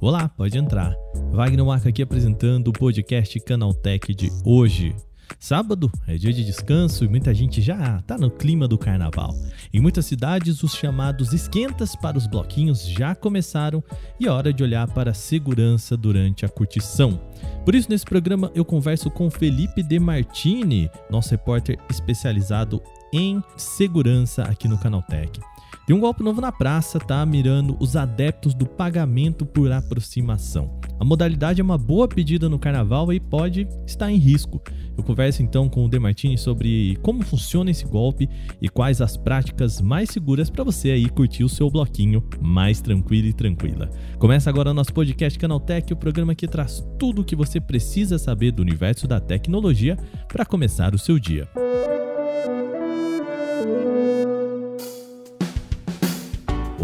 Olá, pode entrar. Wagner Marca aqui apresentando o podcast Canaltech de hoje. Sábado é dia de descanso e muita gente já está no clima do carnaval. Em muitas cidades, os chamados esquentas para os bloquinhos já começaram e é hora de olhar para a segurança durante a curtição. Por isso, nesse programa, eu converso com Felipe De Martini, nosso repórter especializado em segurança aqui no Canaltech. Tem um golpe novo na praça, tá? Mirando os adeptos do pagamento por aproximação. A modalidade é uma boa pedida no carnaval e pode estar em risco. Eu converso então com o Demartini sobre como funciona esse golpe e quais as práticas mais seguras para você aí curtir o seu bloquinho mais tranquilo e tranquila. Começa agora o nosso podcast Canaltech, o programa que traz tudo o que você precisa saber do universo da tecnologia para começar o seu dia.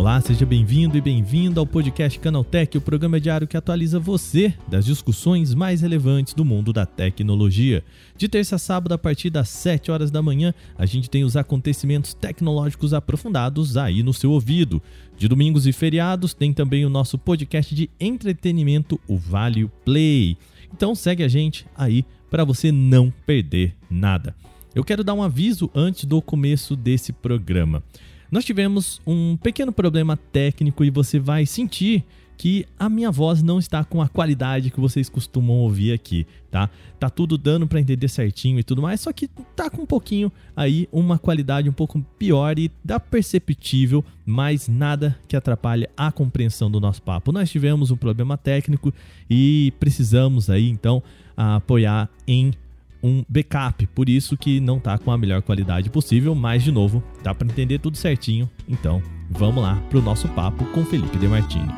Olá, seja bem-vindo e bem-vinda ao podcast Canaltech, o programa diário que atualiza você das discussões mais relevantes do mundo da tecnologia. De terça a sábado, a partir das 7 horas da manhã, a gente tem os acontecimentos tecnológicos aprofundados aí no seu ouvido. De domingos e feriados, tem também o nosso podcast de entretenimento, o Vale Play. Então segue a gente aí para você não perder nada. Eu quero dar um aviso antes do começo desse programa. Nós tivemos um pequeno problema técnico e você vai sentir que a minha voz não está com a qualidade que vocês costumam ouvir aqui, tá? Tá tudo dando para entender certinho e tudo mais, só que tá com um pouquinho aí uma qualidade um pouco pior e dá perceptível, mas nada que atrapalhe a compreensão do nosso papo. Nós tivemos um problema técnico e precisamos aí então apoiar em um backup, por isso que não tá com a melhor qualidade possível, mas de novo, dá para entender tudo certinho. Então, vamos lá pro nosso papo com Felipe De Martini.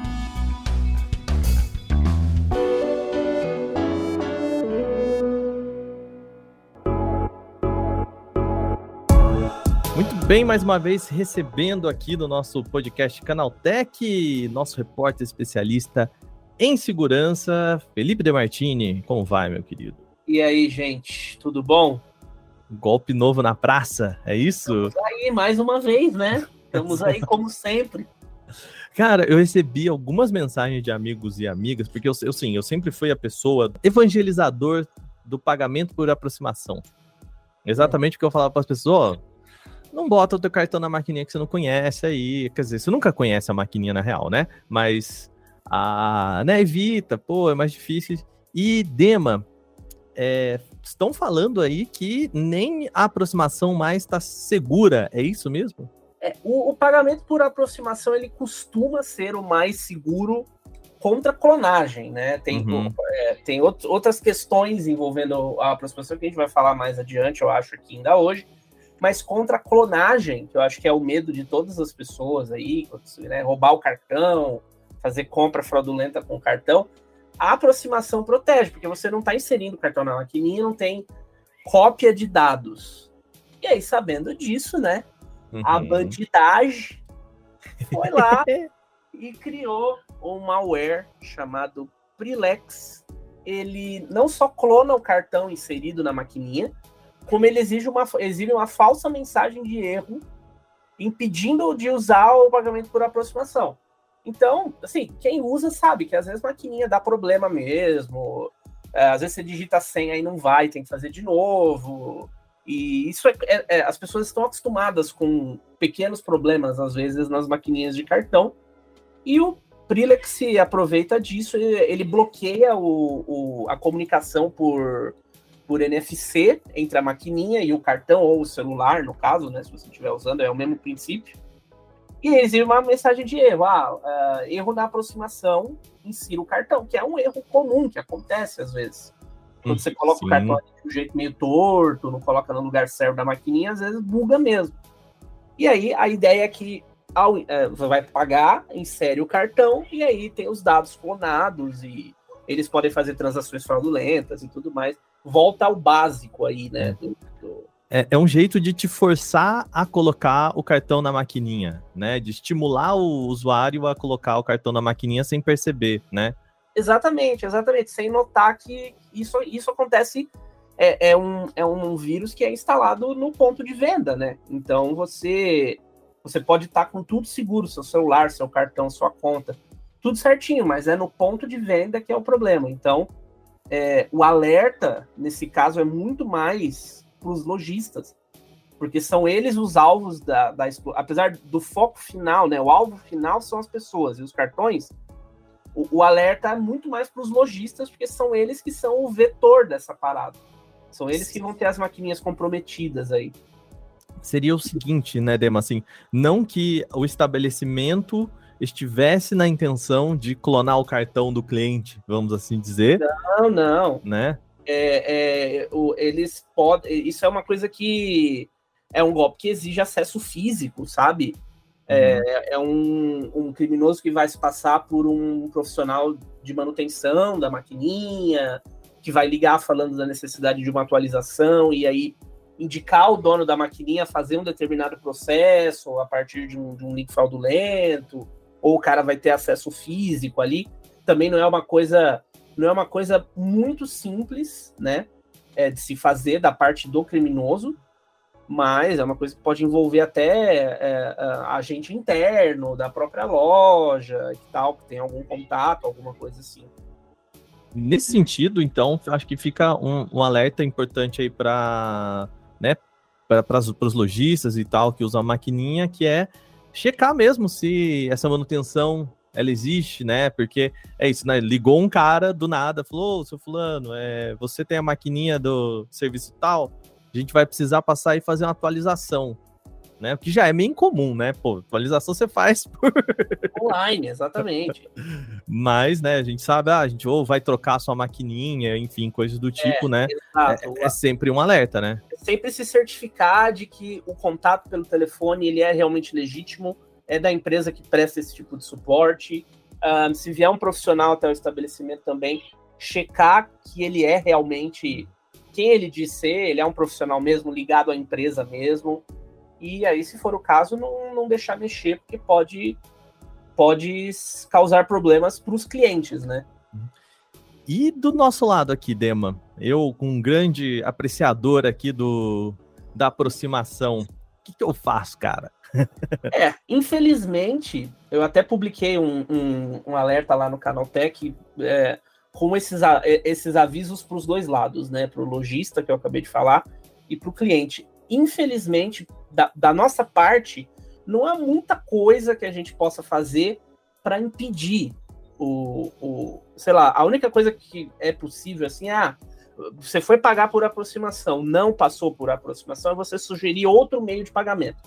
Muito bem, mais uma vez recebendo aqui no nosso podcast Canaltech, nosso repórter especialista em segurança, Felipe De Martini. Como vai, meu querido? E aí, gente, tudo bom? Golpe novo na praça, é isso? Estamos aí mais uma vez, né? Estamos aí como sempre. Cara, eu recebi algumas mensagens de amigos e amigas, porque eu, eu sim, eu sempre fui a pessoa evangelizador do pagamento por aproximação. Exatamente o que eu falava para as pessoas, não bota o teu cartão na maquininha que você não conhece aí, quer dizer, você nunca conhece a maquininha na real, né? Mas a, né, evita, pô, é mais difícil. E Dema, é, estão falando aí que nem a aproximação mais está segura, é isso mesmo? É, o, o, pagamento por aproximação ele costuma ser o mais seguro contra clonagem, né? Tem, uhum. é, tem out, outras questões envolvendo a aproximação que a gente vai falar mais adiante, eu acho, aqui ainda hoje. Mas contra a clonagem, que eu acho que é o medo de todas as pessoas aí, né, roubar o cartão, fazer compra fraudulenta com o cartão, a aproximação protege, porque você não está inserindo o cartão na maquininha, não tem cópia de dados. E aí, sabendo disso, né? Uhum. A bandidagem foi lá e criou um malware chamado Prilex. Ele não só clona o cartão inserido na maquininha, como ele exige uma, exibe uma falsa mensagem de erro, impedindo de usar o pagamento por aproximação. Então, assim, quem usa sabe que às vezes a maquininha dá problema mesmo. É, às vezes você digita a senha e não vai, tem que fazer de novo. E isso é, é, é, as pessoas estão acostumadas com pequenos problemas, às vezes, nas maquininhas de cartão. E o Prilex se aproveita disso, ele bloqueia o, o, a comunicação por, por NFC entre a maquininha e o cartão, ou o celular, no caso, né? Se você estiver usando, é o mesmo princípio. E eles viram uma mensagem de erro, ah, uh, erro na aproximação, insira o cartão, que é um erro comum que acontece às vezes. Quando você coloca Sim. o cartão de um jeito meio torto, não coloca no lugar certo da maquininha, às vezes buga mesmo. E aí a ideia é que ao, uh, você vai pagar, insere o cartão e aí tem os dados clonados e eles podem fazer transações fraudulentas e tudo mais. Volta ao básico aí, né? É. Do, do, é, é, um jeito de te forçar a colocar o cartão na maquininha, né? De estimular o usuário a colocar o cartão na maquininha sem perceber, né? Exatamente, exatamente, sem notar que isso, isso acontece é, é, um, é um vírus que é instalado no ponto de venda, né? Então você você pode estar tá com tudo seguro, seu celular, seu cartão, sua conta, tudo certinho, mas é no ponto de venda que é o problema. Então, é, o alerta, nesse caso, é muito mais para os lojistas, porque são eles os alvos da, da apesar do foco final, né? O alvo final são as pessoas e os cartões. O, o alerta é muito mais para os lojistas, porque são eles que são o vetor dessa parada. São eles que vão ter as maquininhas comprometidas aí. Seria o seguinte, né, Dema, assim, não que o estabelecimento estivesse na intenção de clonar o cartão do cliente, vamos assim dizer. Não, não. Né? É, é, eles podem. Isso é uma coisa que é um golpe que exige acesso físico, sabe? É, uhum. é um, um, criminoso que vai se passar por um profissional de manutenção da maquininha, que vai ligar falando da necessidade de uma atualização e aí indicar o dono da maquininha a fazer um determinado processo a partir de um, de um link fraudulento, ou o cara vai ter acesso físico ali. Também não é uma coisa, não é uma coisa muito simples, né? É, de se fazer da parte do criminoso, mas é uma coisa que pode envolver até é, agente interno da própria loja e tal, que tem algum contato, alguma coisa assim. Nesse sentido, então, acho que fica um, um alerta importante aí para né, para os lojistas e tal que usam a maquininha, que é checar mesmo se essa manutenção ela existe, né? Porque é isso, né? Ligou um cara do nada, falou: Ô, seu fulano, é, você tem a maquininha do serviço tal, a gente vai precisar passar e fazer uma atualização. Né? O que já é meio incomum, né? Pô, atualização você faz por... online, exatamente. Mas, né, a gente sabe, ah, a gente ou vai trocar sua maquininha, enfim, coisas do tipo, é, né? É, é, sempre um alerta, né? É sempre se certificar de que o contato pelo telefone ele é realmente legítimo, é da empresa que presta esse tipo de suporte. Um, se vier um profissional até o estabelecimento também, checar que ele é realmente quem ele diz ser, ele é um profissional mesmo, ligado à empresa mesmo. E aí, se for o caso, não, não deixar mexer, porque pode, pode causar problemas para os clientes, né? E do nosso lado aqui, Dema, eu, com um grande apreciador aqui do, da aproximação, o que, que eu faço, cara? É, infelizmente, eu até publiquei um, um, um alerta lá no canal Tech é, com esses, esses avisos para os dois lados, né? Para o lojista, que eu acabei de falar, e para o cliente. Infelizmente, da, da, nossa parte, não há muita coisa que a gente possa fazer para impedir o, o. Sei lá, a única coisa que é possível assim, ah, você foi pagar por aproximação, não passou por aproximação, é você sugerir outro meio de pagamento.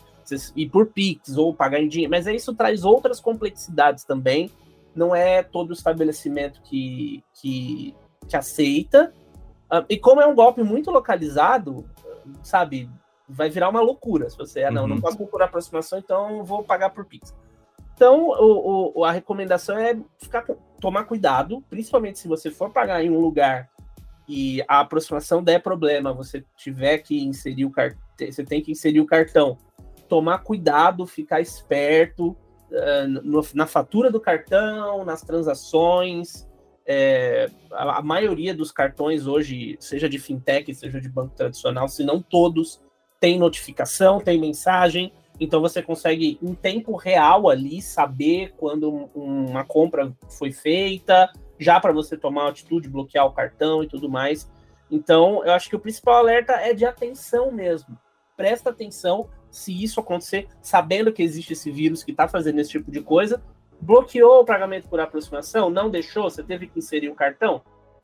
E por Pix, ou pagar em dinheiro. Mas isso traz outras complexidades também não é todo estabelecimento que, que, que aceita. Uh, e como é um golpe muito localizado, sabe, vai virar uma loucura. Se você, ah, não, uhum. não posso por aproximação, então vou pagar por Pix. Então, o, o, a recomendação é ficar, tomar cuidado, principalmente se você for pagar em um lugar e a aproximação der problema, você tiver que inserir o cartão, você tem que inserir o cartão. Tomar cuidado, ficar esperto, uh, no, na fatura do cartão, nas transações. É, a, a, maioria dos cartões hoje, seja de fintech, seja de banco tradicional, se não todos, tem notificação, tem mensagem. Então você consegue em tempo real ali saber quando uma compra foi feita, já para você tomar atitude, bloquear o cartão e tudo mais. Então, eu acho que o principal alerta é de atenção mesmo. Presta atenção se isso acontecer, sabendo que existe esse vírus que está fazendo esse tipo de coisa, bloqueou o pagamento por aproximação, não deixou, você teve que inserir o um cartão,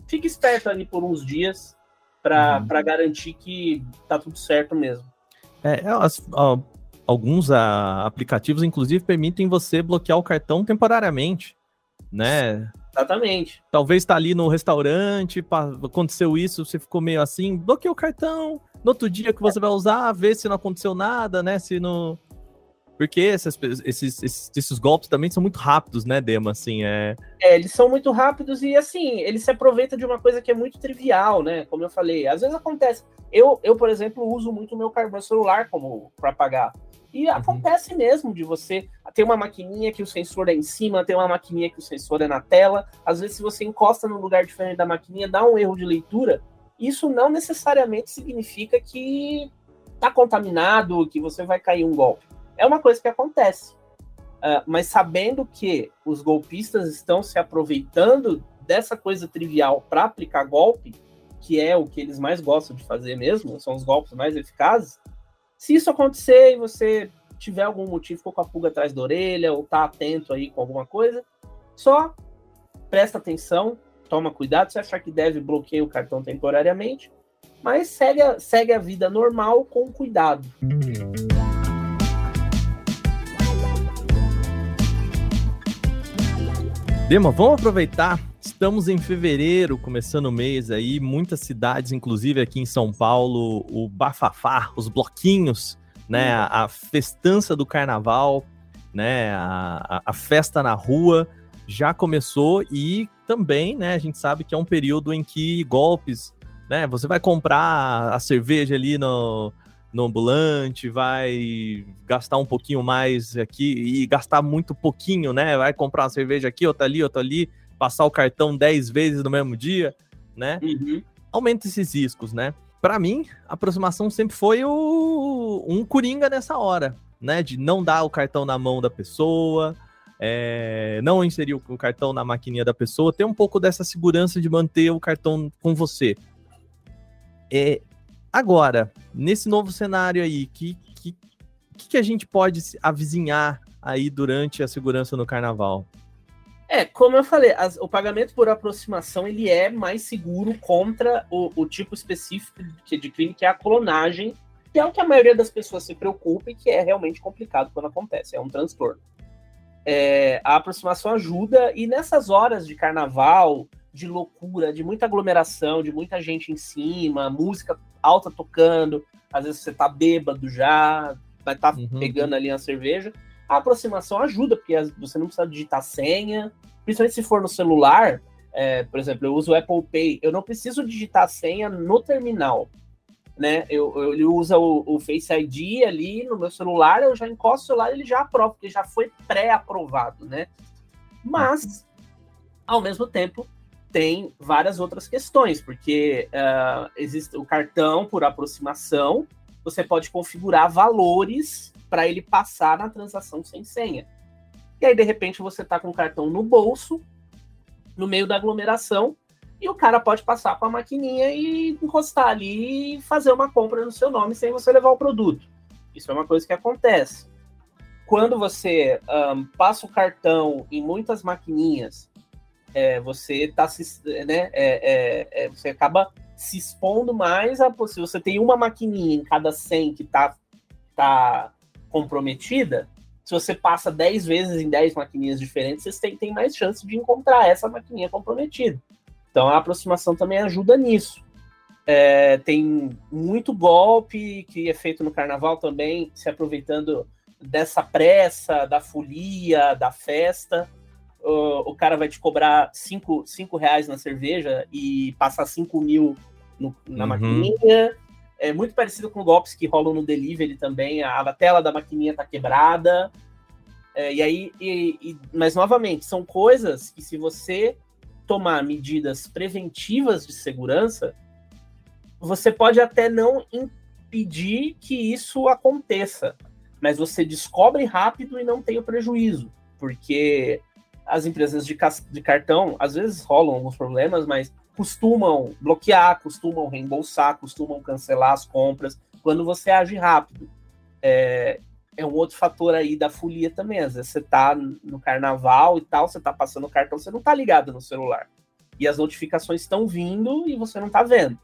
fique esperto ali por uns dias para uhum. garantir que tá tudo certo mesmo. É, é as, ó, alguns a, ah, aplicativos, inclusive, permitem você bloquear o cartão temporariamente, né? Exatamente. Talvez tá ali no restaurante, aconteceu isso, você ficou meio assim, bloqueia o cartão, no outro dia que você vai usar, ver se não aconteceu nada, né? Se não. Porque esses, esses, esses, esses, golpes também são muito rápidos, né, Dema? Assim, é... é, eles são muito rápidos e, assim, eles se aproveitam de uma coisa que é muito trivial, né? Como eu falei, às vezes acontece. Eu, eu por exemplo, uso muito o meu, meu celular como para pagar. E uhum. acontece mesmo de você ter uma maquininha que o sensor é em cima, tem uma maquininha que o sensor é na tela. Às vezes, se você encosta num lugar diferente da maquininha, dá um erro de leitura isso não necessariamente significa que está contaminado, que você vai cair um golpe. É uma coisa que acontece. Uh, mas sabendo que os golpistas estão se aproveitando dessa coisa trivial para aplicar golpe, que é o que eles mais gostam de fazer mesmo, são os golpes mais eficazes. Se isso acontecer e você tiver algum motivo, ficou com a pulga atrás da orelha ou tá atento aí com alguma coisa, só presta atenção, toma cuidado, se achar que deve bloquear o cartão temporariamente, mas segue a, segue a vida normal com cuidado. Dema, vamos aproveitar. Estamos em fevereiro, começando o mês aí, muitas cidades, inclusive aqui em São Paulo, o bafafá, os bloquinhos, né, a, a festança do carnaval, né, a, a, festa na rua já começou e também, né, a gente sabe que é um período em que golpes, né, você vai comprar a cerveja ali no, no ambulante, vai gastar um pouquinho mais aqui e gastar muito pouquinho, né? Vai comprar uma cerveja aqui, outra ali, outra ali, passar o cartão 10 vezes no mesmo dia, né? Uhum. Aumenta esses riscos, né? Para mim, a aproximação sempre foi o, um coringa nessa hora, né? De não dar o cartão na mão da pessoa, é, não inserir o cartão na maquininha da pessoa, ter um pouco dessa segurança de manter o cartão com você. É, Agora, nesse novo cenário aí, que, que, que a gente pode avizinhar aí durante a segurança no carnaval? É, como eu falei, as, o pagamento por aproximação ele é mais seguro contra o, o tipo específico de, de, crime, que é a clonagem, que é o que a maioria das pessoas se preocupa e que é realmente complicado quando acontece, é um transtorno. É, a aproximação ajuda, e nessas horas de carnaval, de loucura, de muita aglomeração, de muita gente em cima, música alta tocando, às vezes você tá bêbado já, vai estar tá uhum. pegando ali a cerveja. A aproximação ajuda, porque você não precisa digitar senha, principalmente se for no celular. É, por exemplo, eu uso o Apple Pay, eu não preciso digitar a senha no terminal. Né? Eu, eu, ele usa o, o, Face ID ali no meu celular, eu já encosto o celular ele já aprova, porque já foi pré-aprovado, né? Mas, ao mesmo tempo, tem várias outras questões, porque uh, existe o cartão por aproximação, você pode configurar valores para ele passar na transação sem senha. E aí, de repente, você está com o cartão no bolso, no meio da aglomeração, e o cara pode passar com a maquininha e encostar ali e fazer uma compra no seu nome sem você levar o produto. Isso é uma coisa que acontece. Quando você um, passa o cartão em muitas maquininhas é, você tá se, né, é, é, é, você acaba se expondo mais a se você tem uma maquininha em cada 100 que tá, tá comprometida, se você passa 10 vezes em 10 maquininhas diferentes, você tem, tem mais chance de encontrar essa maquininha comprometida. Então a aproximação também ajuda nisso. É, tem muito golpe que é feito no carnaval também, se aproveitando dessa pressa, da folia, da festa o, o cara vai te cobrar 5 reais na cerveja e passar 5 mil no, na uhum. maquininha. É muito parecido com golpes que rolam no delivery também. A, a tela da maquininha tá quebrada. É, e aí, e, e, mas novamente, são coisas que se você tomar medidas preventivas de segurança, você pode até não impedir que isso aconteça, mas você descobre rápido e não tem o prejuízo, porque as empresas de, de cartão, às vezes rolam alguns problemas, mas costumam bloquear, costumam reembolsar, costumam cancelar as compras quando você age rápido. É, é um outro fator aí da folia também. Às vezes você tá no carnaval e tal, você tá passando o cartão, você não tá ligado no celular. E as notificações estão vindo e você não tá vendo.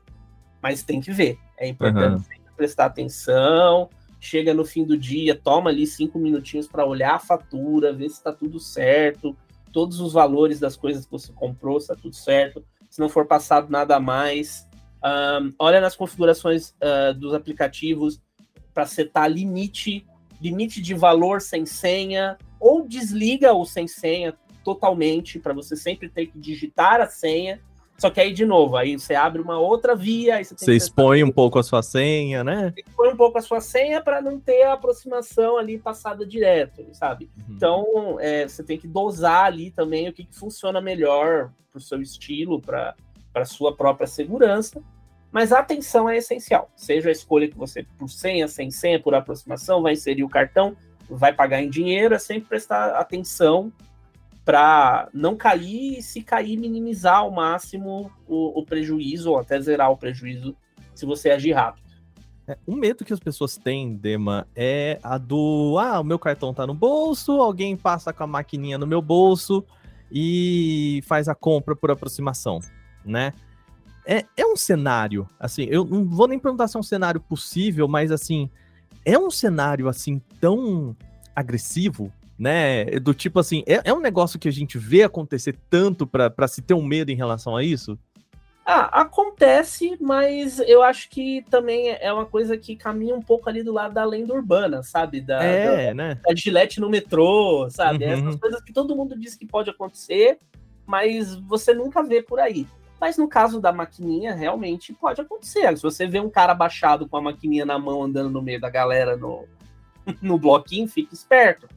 Mas tem que ver. É importante uhum. prestar atenção. Chega no fim do dia, toma ali cinco minutinhos para olhar a fatura, ver se está tudo certo, todos os valores das coisas que você comprou, está tudo certo. Se não for passado nada mais, um, olha nas configurações uh, dos aplicativos para setar limite, limite de valor sem senha, ou desliga o sem senha totalmente para você sempre ter que digitar a senha só que aí, de novo, aí você abre uma outra via. Aí você, você expõe um pouco a sua senha, né? Você expõe um pouco a sua senha para não ter a aproximação ali passada direto, sabe? Uhum. Então, é, você tem que dosar ali também o que, que funciona melhor para o seu estilo, para a sua própria segurança. Mas a atenção é essencial. Seja a escolha que você, por senha, sem senha, por aproximação, vai inserir o cartão, vai pagar em dinheiro, é sempre prestar atenção para não cair e, se cair, minimizar ao máximo o, o, prejuízo, ou até zerar o prejuízo, se você agir rápido. É, um medo que as pessoas têm, Dema, é a do ah, o meu cartão tá no bolso, alguém passa com a maquininha no meu bolso e faz a compra por aproximação, né? É, é um cenário, assim, eu não vou nem perguntar se é um cenário possível, mas assim, é um cenário assim tão agressivo, né? Do tipo assim, é, é um negócio que a gente vê acontecer tanto para se ter um medo em relação a isso? Ah, acontece, mas eu acho que também é uma coisa que caminha um pouco ali do lado da lenda urbana, sabe? Da, é, da, né? da gilete no metrô, sabe? Uhum. Essas coisas que todo mundo diz que pode acontecer, mas você nunca vê por aí. Mas no caso da maquininha, realmente pode acontecer. Se você vê um cara baixado com a maquininha na mão andando no meio da galera no, no bloquinho, fique esperto.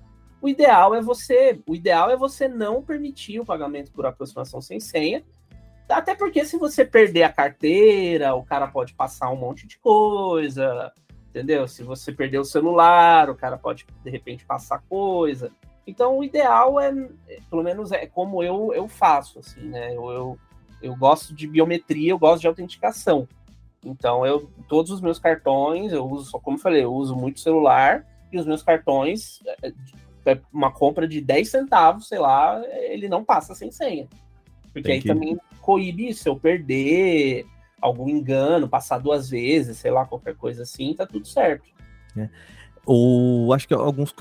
O ideal é você, o ideal é você não permitir o pagamento por aproximação sem senha até porque se você perder a carteira, o cara pode passar um monte de coisa, entendeu? Se você perder o celular, o cara pode de repente passar coisa. Então o ideal é, pelo menos é como eu, eu faço, assim, né? Eu, eu, eu gosto de biometria, eu gosto de autenticação. Então eu todos os meus cartões, eu uso, como eu falei, eu uso muito celular e os meus cartões, é, é, uma compra de 10 centavos, sei lá, ele não passa sem senha. Porque Tem aí que... também coíbe se eu perder algum engano, passar duas vezes, sei lá, qualquer coisa assim, tá tudo certo. É. O, acho que alguns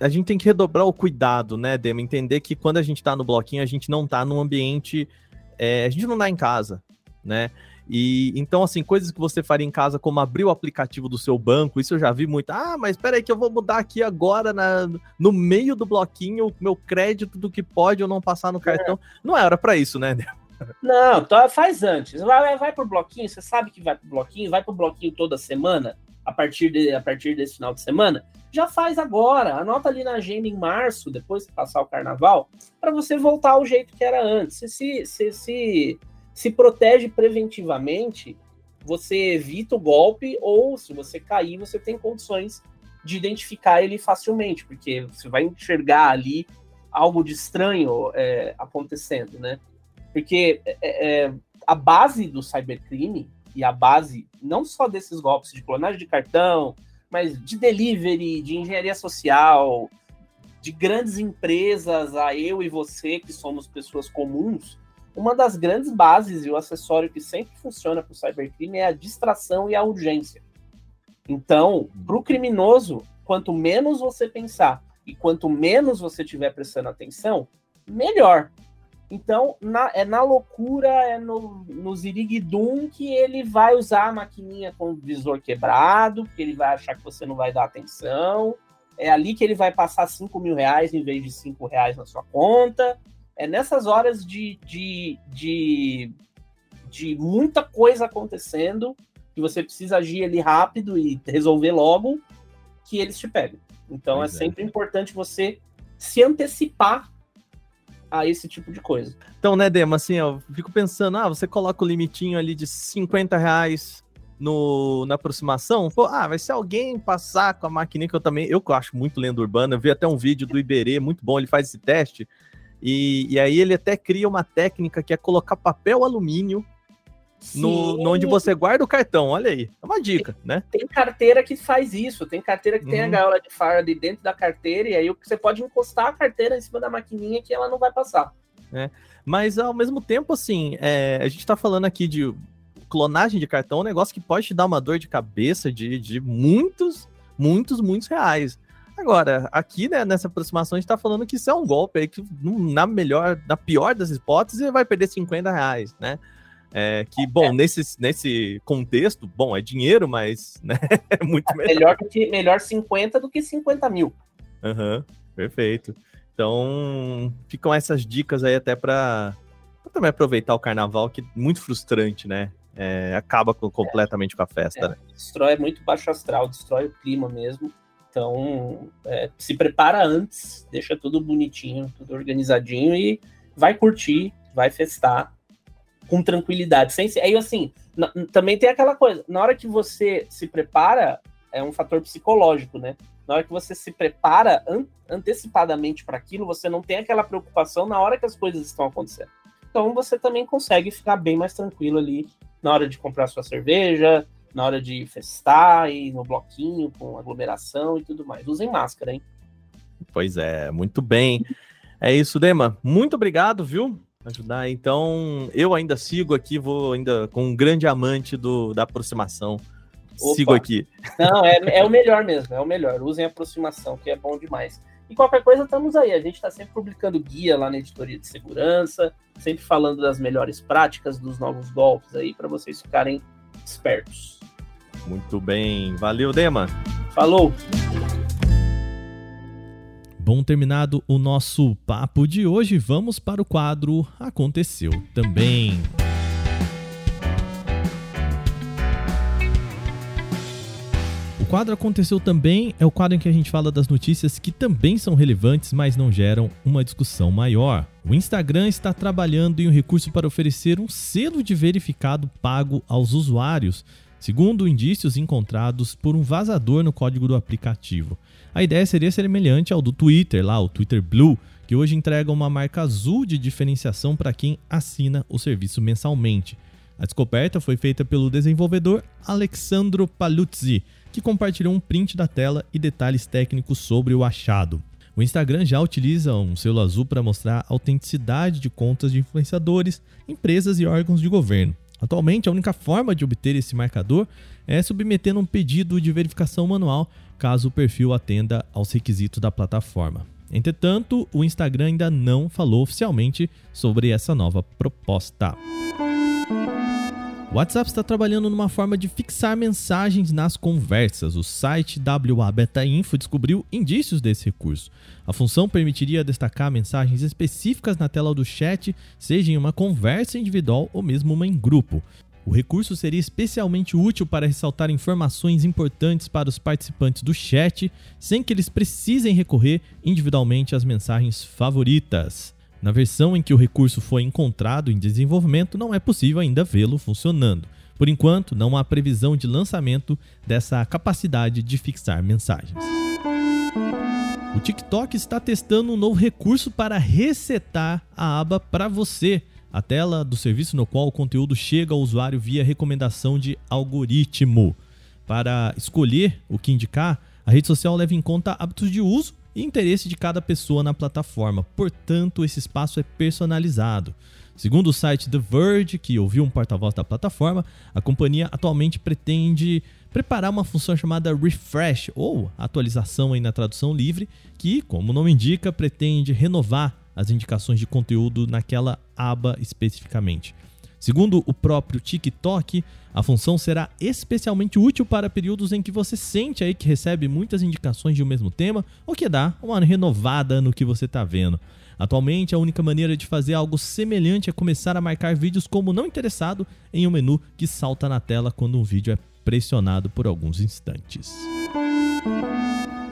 a gente tem que redobrar o cuidado, né, Dema? Entender que quando a gente tá no bloquinho, a gente não tá num ambiente. É, a gente não tá em casa, né? E então, assim, coisas que você faria em casa, como abrir o aplicativo do seu banco, isso eu já vi muito. Ah, mas espera aí que eu vou mudar aqui agora na, no meio do bloquinho o meu crédito do que pode ou não passar no cartão. É. Não era para isso, né? Não, tá, faz antes. Vai, vai pro bloquinho, você sabe que vai pro bloquinho, vai pro bloquinho toda semana, a partir, de, a partir desse final de semana. Já faz agora, anota ali na agenda em março, depois que passar o carnaval, para você voltar ao jeito que era antes. Você se, se, se, se protege preventivamente, você evita o golpe, ou se você cair, você tem condições de identificar ele facilmente, porque você vai enxergar ali algo de estranho é, acontecendo, né? Porque é, é, a base do cybercrime e a base não só desses golpes de clonagem de cartão, mas de delivery, de engenharia social, de grandes empresas, a eu e você, que somos pessoas comuns, uma das grandes bases e o acessório que sempre funciona para o cybercrime é a distração e a urgência. Então, para o criminoso, quanto menos você pensar e quanto menos você estiver prestando atenção, melhor. Então, na, é na loucura, é no, no ziriguidum que ele vai usar a maquininha com o visor quebrado, porque ele vai achar que você não vai dar atenção. É ali que ele vai passar 5 mil reais em vez de 5 reais na sua conta. É nessas horas de, de, de, de muita coisa acontecendo, que você precisa agir ali rápido e resolver logo, que eles te pegam. Então, é, é sempre importante você se antecipar a esse tipo de coisa. Então, né, Dema, assim, eu fico pensando, ah, você coloca o limitinho ali de 50 reais no, na aproximação, pô, ah, vai ser alguém passar com a maquininha que eu também, eu acho muito lenda urbana, eu vi até um vídeo do Iberê, muito bom, ele faz esse teste, e, e aí ele até cria uma técnica que é colocar papel alumínio no, no, onde você guarda o cartão, olha aí. É uma dica, tem, né? Tem carteira que faz isso, tem carteira que uhum. tem a uhum. gaiola de Faraday dentro da carteira, e aí você pode encostar a carteira em cima da maquininha que ela não vai passar. É. Mas ao mesmo tempo, assim, é, a gente tá falando aqui de clonagem de cartão, um negócio que pode te dar uma dor de cabeça de, de muitos, muitos, muitos reais. Agora, aqui né, nessa aproximação, a gente tá falando que isso é um golpe aí que, na melhor, na pior das hipóteses, vai perder 50 reais, né? É, que, bom, é. nesse, nesse contexto, bom, é dinheiro, mas né, é muito melhor. Melhor, que, melhor 50 do que 50 mil. Uhum, perfeito. Então, ficam essas dicas aí até para também aproveitar o carnaval, que é muito frustrante, né? É, acaba com, completamente é, com a festa, é, né? Destrói muito baixo astral, destrói o clima mesmo. Então, é, se prepara antes, deixa tudo bonitinho, tudo organizadinho e vai curtir, vai festar com tranquilidade. Sem, aí, assim, também tem aquela coisa, na hora que você se prepara, é um fator psicológico, né? Na hora que você se prepara an antecipadamente para aquilo, você não tem aquela preocupação na hora que as coisas estão acontecendo. Então você também consegue ficar bem mais tranquilo ali na hora de comprar sua cerveja, na hora de festar e no bloquinho com aglomeração e tudo mais. Usem máscara, hein? Pois é, muito bem. É isso, Dema. Muito obrigado, viu? Ajudar. Então, eu ainda sigo aqui, vou ainda com um grande amante do, da aproximação. Opa. Sigo aqui. Não, é, é o melhor mesmo, é o melhor. Usem a aproximação, que é bom demais. E qualquer coisa, estamos aí. A gente está sempre publicando guia lá na editoria de segurança, sempre falando das melhores práticas, dos novos golpes aí, para vocês ficarem espertos. Muito bem. Valeu, Dema. Falou. Bom, terminado o nosso papo de hoje, vamos para o quadro Aconteceu Também. quadro Aconteceu Também é o quadro em que a gente fala das notícias que também são relevantes, mas não geram uma discussão maior. O Instagram está trabalhando em um recurso para oferecer um selo de verificado pago aos usuários, segundo indícios encontrados por um vazador no código do aplicativo. A ideia seria semelhante ao do Twitter, lá, o Twitter Blue, que hoje entrega uma marca azul de diferenciação para quem assina o serviço mensalmente. A descoberta foi feita pelo desenvolvedor Alexandro Paluzzi, que compartilhou um print da tela e detalhes técnicos sobre o achado. O Instagram já utiliza um selo azul para mostrar a autenticidade de contas de influenciadores, empresas e órgãos de governo. Atualmente, a única forma de obter esse marcador é submetendo um pedido de verificação manual, caso o perfil atenda aos requisitos da plataforma. Entretanto, o Instagram ainda não falou oficialmente sobre essa nova proposta. O WhatsApp está trabalhando numa forma de fixar mensagens nas conversas. O site WA Beta Info descobriu indícios desse recurso. A função permitiria destacar mensagens específicas na tela do chat, seja em uma conversa individual ou mesmo uma em grupo. O recurso seria especialmente útil para ressaltar informações importantes para os participantes do chat, sem que eles precisem recorrer individualmente às mensagens favoritas. Na versão em que o recurso foi encontrado em desenvolvimento, não é possível ainda vê-lo funcionando. Por enquanto, não há previsão de lançamento dessa capacidade de fixar mensagens. O TikTok está testando um novo recurso para resetar a aba para você, a tela do serviço no qual o conteúdo chega ao usuário via recomendação de algoritmo. Para escolher o que indicar, a rede social leva em conta hábitos de uso e interesse de cada pessoa na plataforma. Portanto, esse espaço é personalizado. Segundo o site The Verge, que ouviu um porta-voz da plataforma, a companhia atualmente pretende preparar uma função chamada Refresh, ou atualização aí na tradução livre, que, como o nome indica, pretende renovar as indicações de conteúdo naquela aba especificamente. Segundo o próprio TikTok, a função será especialmente útil para períodos em que você sente aí que recebe muitas indicações de um mesmo tema ou que dá uma renovada no que você está vendo. Atualmente, a única maneira de fazer algo semelhante é começar a marcar vídeos como não interessado em um menu que salta na tela quando um vídeo é pressionado por alguns instantes.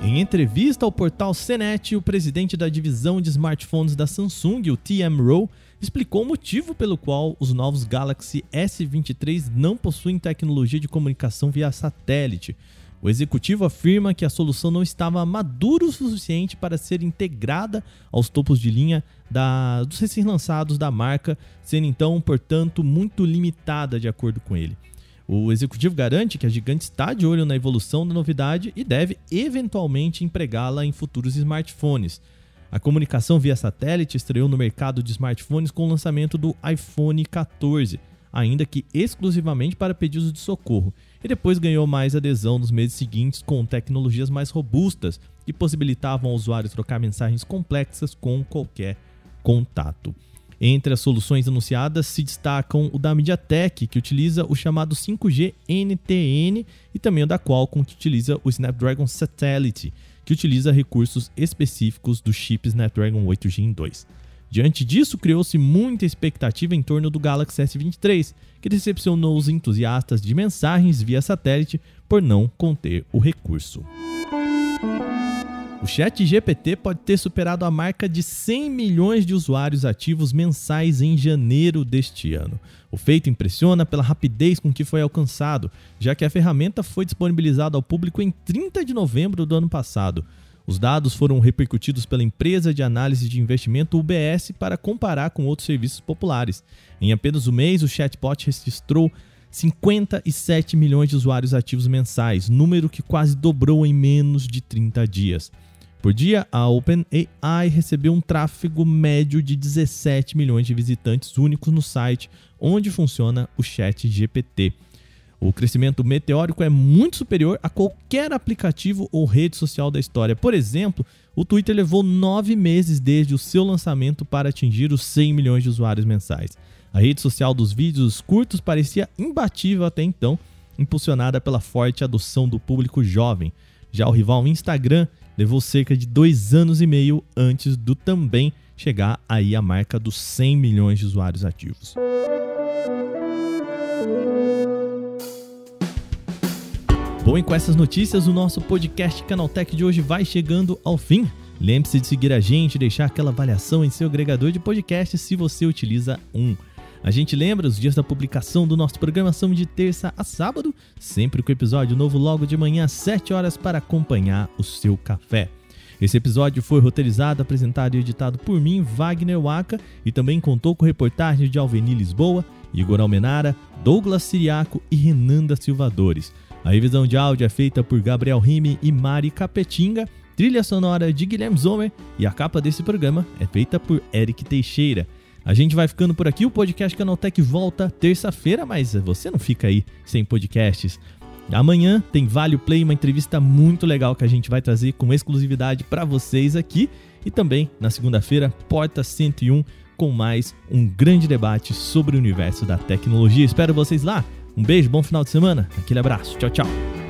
Em entrevista ao portal CNET, o presidente da divisão de smartphones da Samsung, o TM Rowe, explicou o motivo pelo qual os novos Galaxy S23 não possuem tecnologia de comunicação via satélite. O executivo afirma que a solução não estava madura o suficiente para ser integrada aos topos de linha da, dos recém-lançados da marca, sendo então, portanto, muito limitada, de acordo com ele. O executivo garante que a gigante está de olho na evolução da novidade e deve eventualmente empregá-la em futuros smartphones. A comunicação via satélite estreou no mercado de smartphones com o lançamento do iPhone 14, ainda que exclusivamente para pedidos de socorro, e depois ganhou mais adesão nos meses seguintes com tecnologias mais robustas que possibilitavam ao usuário trocar mensagens complexas com qualquer contato. Entre as soluções anunciadas se destacam o da MediaTek, que utiliza o chamado 5G NTN, e também o da Qualcomm, que utiliza o Snapdragon Satellite, que utiliza recursos específicos do chip Snapdragon 8 Gen 2. Diante disso, criou-se muita expectativa em torno do Galaxy S23, que decepcionou os entusiastas de mensagens via satélite por não conter o recurso. O Chat GPT pode ter superado a marca de 100 milhões de usuários ativos mensais em janeiro deste ano. O feito impressiona pela rapidez com que foi alcançado, já que a ferramenta foi disponibilizada ao público em 30 de novembro do ano passado. Os dados foram repercutidos pela empresa de análise de investimento UBS para comparar com outros serviços populares. Em apenas um mês, o chatbot registrou 57 milhões de usuários ativos mensais, número que quase dobrou em menos de 30 dias. Por dia, a OpenAI recebeu um tráfego médio de 17 milhões de visitantes únicos no site onde funciona o Chat GPT. O crescimento meteórico é muito superior a qualquer aplicativo ou rede social da história. Por exemplo, o Twitter levou nove meses desde o seu lançamento para atingir os 100 milhões de usuários mensais. A rede social dos vídeos curtos parecia imbatível até então, impulsionada pela forte adoção do público jovem. Já o rival Instagram levou cerca de dois anos e meio antes do também chegar aí a marca dos 100 milhões de usuários ativos. Bom, e com essas notícias, o nosso podcast Canaltech de hoje vai chegando ao fim. Lembre-se de seguir a gente deixar aquela avaliação em seu agregador de podcast se você utiliza um. A gente lembra, os dias da publicação do nosso programa são de terça a sábado, sempre com episódio novo logo de manhã às 7 horas para acompanhar o seu café. Esse episódio foi roteirizado, apresentado e editado por mim, Wagner Waka, e também contou com reportagens de Alveni Lisboa, Igor Almenara, Douglas Siriaco e Renanda Silvadores. A revisão de áudio é feita por Gabriel Rime e Mari Capetinga, trilha sonora de Guilherme Zomer e a capa desse programa é feita por Eric Teixeira. A gente vai ficando por aqui, o podcast Canaltech volta terça-feira, mas você não fica aí sem podcasts. Amanhã tem Vale Play, uma entrevista muito legal que a gente vai trazer com exclusividade para vocês aqui. E também na segunda-feira, Porta 101, com mais um grande debate sobre o universo da tecnologia. Espero vocês lá. Um beijo, bom final de semana. Aquele abraço. Tchau, tchau.